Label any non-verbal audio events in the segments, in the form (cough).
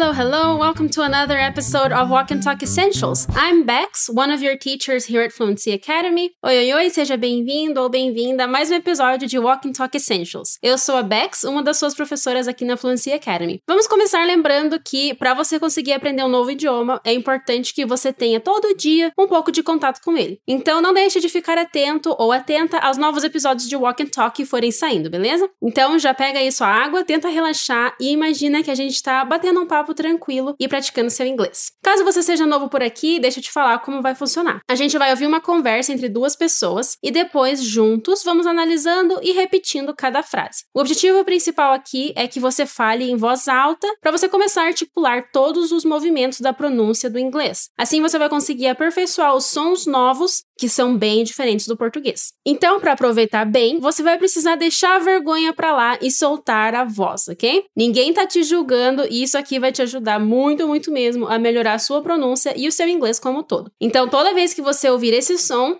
Hello, hello, welcome to another episode of Walk and Talk Essentials. I'm Bex, one of your teachers here at Fluency Academy. Oi, oi, oi, seja bem-vindo ou bem-vinda a mais um episódio de Walk and Talk Essentials. Eu sou a Bex, uma das suas professoras aqui na Fluency Academy. Vamos começar lembrando que, para você conseguir aprender um novo idioma, é importante que você tenha todo dia um pouco de contato com ele. Então, não deixe de ficar atento ou atenta aos novos episódios de Walk and Talk que forem saindo, beleza? Então, já pega aí sua água, tenta relaxar e imagina que a gente está batendo um papo papo tranquilo e praticando seu inglês. Caso você seja novo por aqui, deixa eu te falar como vai funcionar. A gente vai ouvir uma conversa entre duas pessoas e depois, juntos, vamos analisando e repetindo cada frase. O objetivo principal aqui é que você fale em voz alta para você começar a articular todos os movimentos da pronúncia do inglês. Assim você vai conseguir aperfeiçoar os sons novos que são bem diferentes do português. Então, para aproveitar bem, você vai precisar deixar a vergonha para lá e soltar a voz, ok? Ninguém tá te julgando e isso aqui vai te ajudar muito, muito mesmo a melhorar a sua pronúncia e o seu inglês como todo. Então, toda vez que você ouvir esse som,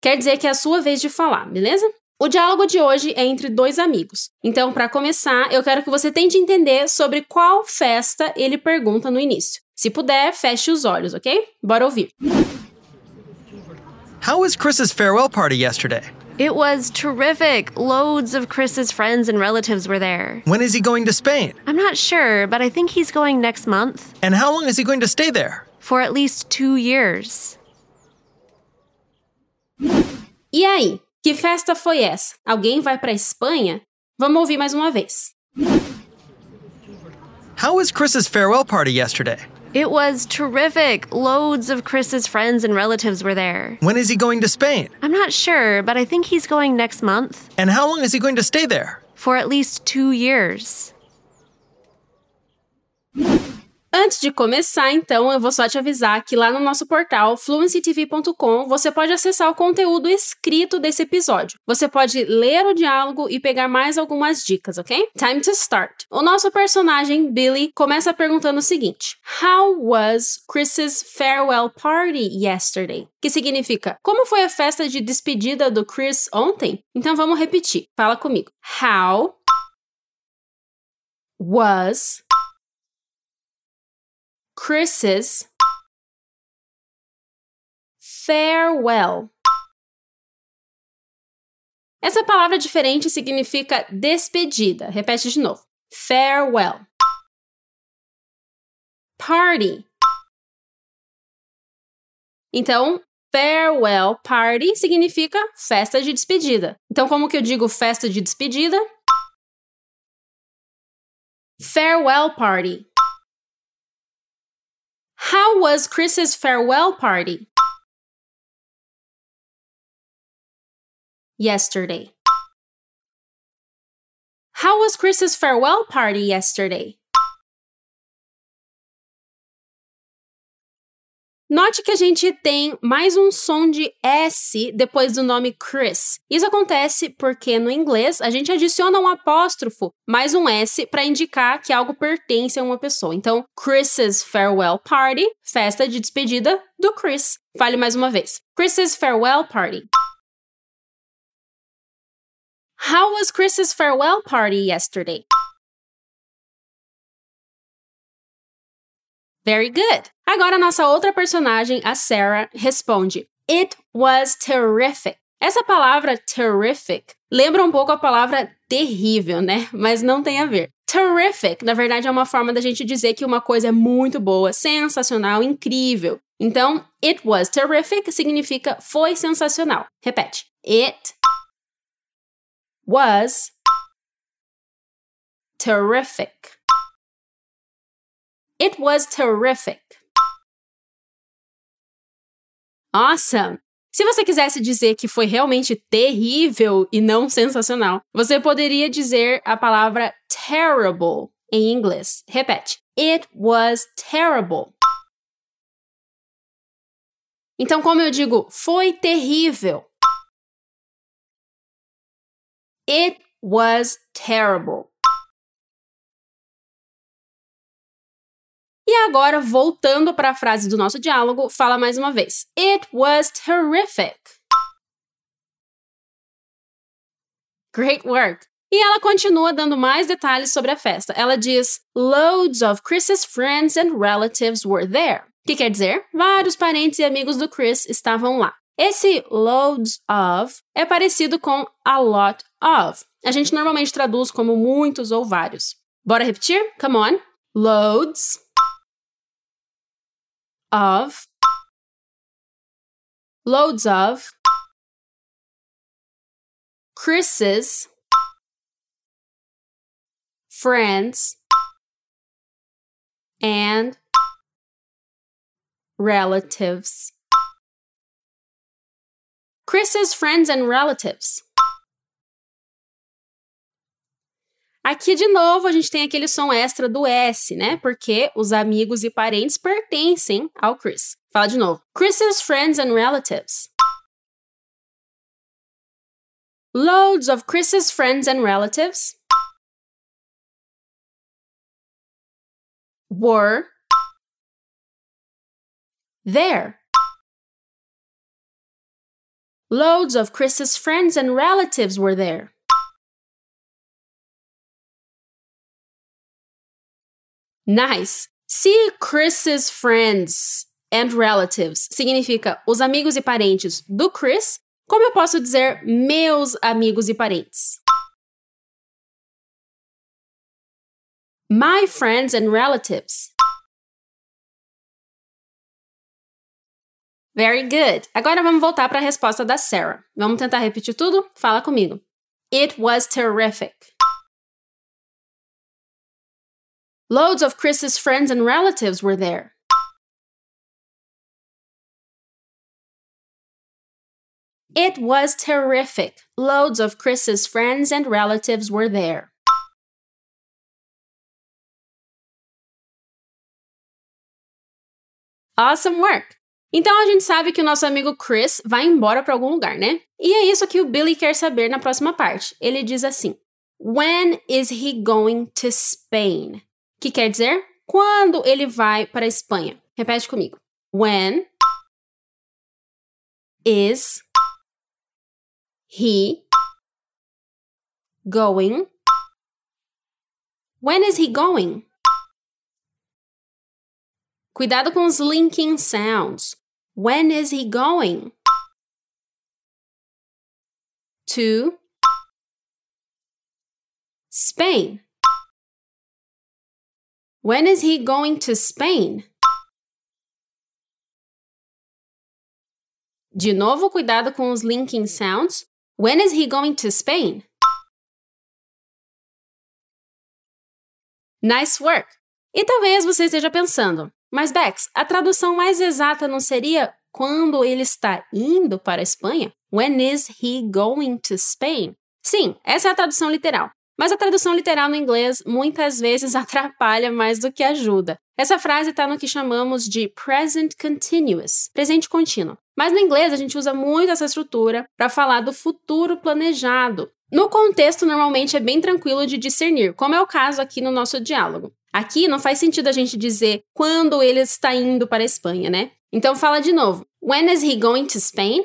quer dizer que é a sua vez de falar, beleza? O diálogo de hoje é entre dois amigos. Então, para começar, eu quero que você tente entender sobre qual festa ele pergunta no início. Se puder, feche os olhos, ok? Bora ouvir. How was Chris's farewell party yesterday? It was terrific. Loads of Chris's friends and relatives were there. When is he going to Spain? I'm not sure, but I think he's going next month. And how long is he going to stay there? For at least two years. E aí, que festa foi essa? Alguém vai para Espanha? Vamos ouvir mais uma vez. How was Chris's farewell party yesterday? It was terrific. Loads of Chris's friends and relatives were there. When is he going to Spain? I'm not sure, but I think he's going next month. And how long is he going to stay there? For at least two years. Antes de começar, então, eu vou só te avisar que lá no nosso portal fluencytv.com você pode acessar o conteúdo escrito desse episódio. Você pode ler o diálogo e pegar mais algumas dicas, ok? Time to start. O nosso personagem Billy começa perguntando o seguinte: How was Chris's farewell party yesterday? Que significa: Como foi a festa de despedida do Chris ontem? Então vamos repetir. Fala comigo. How was Chris's farewell. Essa palavra diferente significa despedida. Repete de novo. Farewell. Party. Então, farewell party significa festa de despedida. Então, como que eu digo festa de despedida? Farewell party. How was Chris's farewell party? Yesterday. How was Chris's farewell party yesterday? Note que a gente tem mais um som de S depois do nome Chris. Isso acontece porque no inglês a gente adiciona um apóstrofo mais um S para indicar que algo pertence a uma pessoa. Então, Chris's farewell party, festa de despedida do Chris. Fale mais uma vez. Chris's farewell party. How was Chris's farewell party yesterday? Very good. Agora, nossa outra personagem, a Sarah, responde: It was terrific. Essa palavra terrific lembra um pouco a palavra terrível, né? Mas não tem a ver. Terrific, na verdade, é uma forma da gente dizer que uma coisa é muito boa, sensacional, incrível. Então, it was terrific significa foi sensacional. Repete. It was terrific. It was terrific. Awesome! Se você quisesse dizer que foi realmente terrível e não sensacional, você poderia dizer a palavra terrible em inglês. Repete. It was terrible. Então, como eu digo, foi terrível. It was terrible. E agora, voltando para a frase do nosso diálogo, fala mais uma vez. It was terrific. Great work! E ela continua dando mais detalhes sobre a festa. Ela diz: Loads of Chris's friends and relatives were there. Que quer dizer, vários parentes e amigos do Chris estavam lá. Esse loads of é parecido com a lot of. A gente normalmente traduz como muitos ou vários. Bora repetir? Come on. Loads of loads of Chris's friends and relatives. Chris's friends and relatives. Aqui de novo a gente tem aquele som extra do S, né? Porque os amigos e parentes pertencem ao Chris. Fala de novo. Chris's friends and relatives. Loads of Chris's friends and relatives were there. Loads of Chris's friends and relatives were there. Nice! Se Chris's friends and relatives significa os amigos e parentes do Chris, como eu posso dizer meus amigos e parentes? My friends and relatives. Very good. Agora vamos voltar para a resposta da Sarah. Vamos tentar repetir tudo? Fala comigo. It was terrific. Loads of Chris's friends and relatives were there. It was terrific. Loads of Chris's friends and relatives were there. Awesome work! Então a gente sabe que o nosso amigo Chris vai embora para algum lugar, né? E é isso que o Billy quer saber na próxima parte. Ele diz assim: When is he going to Spain? Que quer dizer quando ele vai para a Espanha. Repete comigo. When is he going? When is he going? Cuidado com os linking sounds. When is he going? To Spain. When is he going to Spain? De novo, cuidado com os linking sounds. When is he going to Spain? Nice work! E talvez você esteja pensando, mas Bex, a tradução mais exata não seria quando ele está indo para a Espanha? When is he going to Spain? Sim, essa é a tradução literal. Mas a tradução literal no inglês muitas vezes (laughs) atrapalha mais do que ajuda. Essa frase está no que chamamos de present continuous, presente contínuo. Mas no inglês a gente usa muito essa estrutura para falar do futuro planejado. No contexto, normalmente é bem tranquilo de discernir, como é o caso aqui no nosso diálogo. Aqui não faz sentido a gente dizer quando ele está indo para a Espanha, né? Então fala de novo. When is he going to Spain?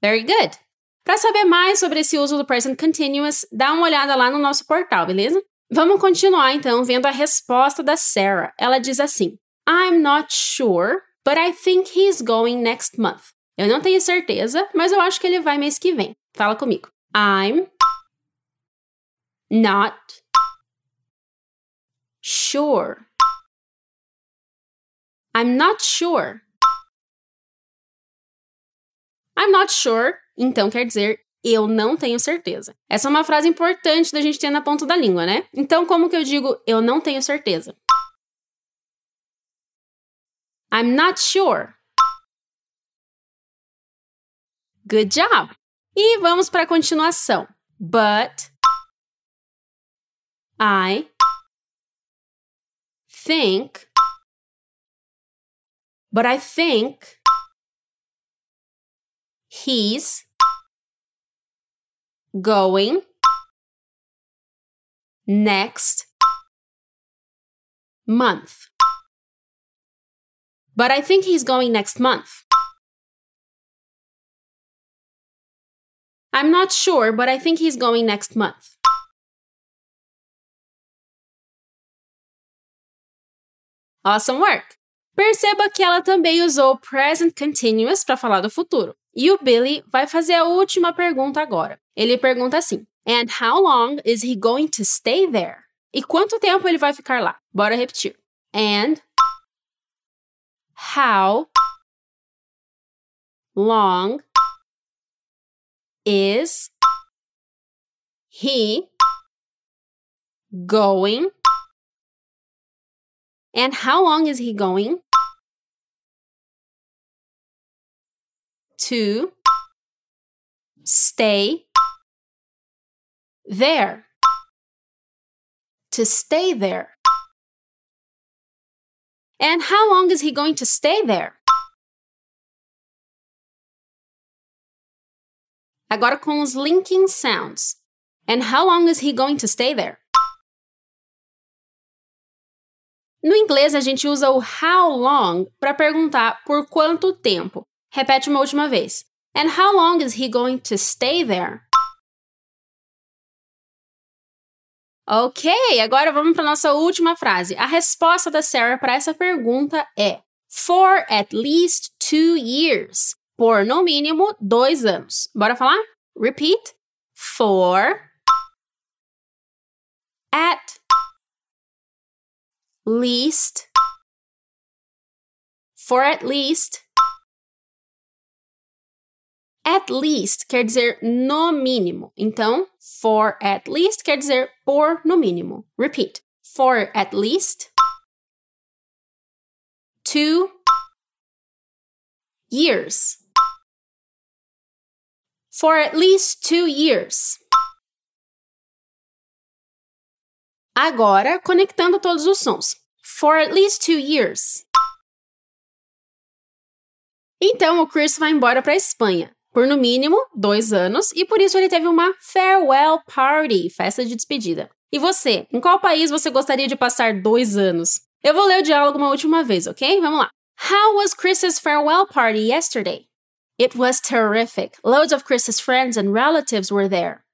Very good. Para saber mais sobre esse uso do present continuous, dá uma olhada lá no nosso portal, beleza? Vamos continuar então vendo a resposta da Sarah. Ela diz assim: I'm not sure, but I think he's going next month. Eu não tenho certeza, mas eu acho que ele vai mês que vem. Fala comigo. I'm not sure. I'm not sure. I'm not sure, então quer dizer eu não tenho certeza. Essa é uma frase importante da gente ter na ponta da língua, né? Então, como que eu digo eu não tenho certeza? I'm not sure. Good job! E vamos para a continuação. But I think, but I think he's going next month. But I think he's going next month. I'm not sure, but I think he's going next month. Awesome work! Perceba que ela também usou present continuous para falar do futuro. E o Billy vai fazer a última pergunta agora. Ele pergunta assim: And how long is he going to stay there? E quanto tempo ele vai ficar lá? Bora repetir. And how long is he going? And how long is he going to stay there? To stay there. And how long is he going to stay there? Agora com os linking sounds. And how long is he going to stay there? No inglês, a gente usa o how long para perguntar por quanto tempo. Repete uma última vez. And how long is he going to stay there? Ok, agora vamos para nossa última frase. A resposta da Sarah para essa pergunta é for at least two years. Por no mínimo dois anos. Bora falar? Repeat. For at least. For at least. At least quer dizer no mínimo. Então, for at least quer dizer por no mínimo. Repeat. For at least two years. For at least two years. Agora, conectando todos os sons. For at least two years. Então, o Chris vai embora para a Espanha por no mínimo dois anos e por isso ele teve uma farewell party, festa de despedida. E você, em qual país você gostaria de passar dois anos? Eu vou ler o diálogo uma última vez, ok? Vamos lá. How was Chris's farewell party yesterday? It was terrific. Loads of Chris's friends and relatives were there.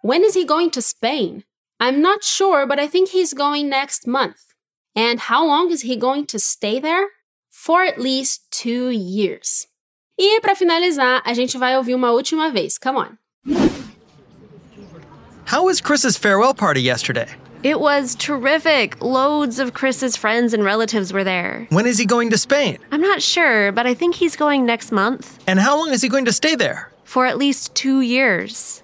When is he going to Spain? I'm not sure, but I think he's going next month. And how long is he going to stay there? For at least two years. E para finalizar, a gente vai ouvir uma última vez. Come on. How was Chris's farewell party yesterday? It was terrific. Loads of Chris's friends and relatives were there. When is he going to Spain? I'm not sure, but I think he's going next month. And how long is he going to stay there? For at least two years.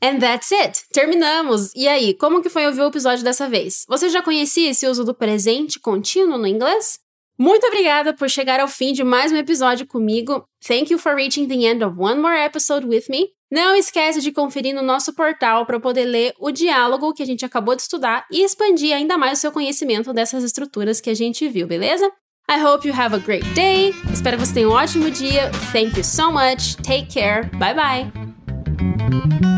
And that's it! Terminamos! E aí, como que foi ouvir o episódio dessa vez? Você já conhecia esse uso do presente contínuo no inglês? Muito obrigada por chegar ao fim de mais um episódio comigo. Thank you for reaching the end of one more episode with me. Não esquece de conferir no nosso portal para poder ler o diálogo que a gente acabou de estudar e expandir ainda mais o seu conhecimento dessas estruturas que a gente viu, beleza? I hope you have a great day. Espero que você tenha um ótimo dia. Thank you so much. Take care. Bye bye.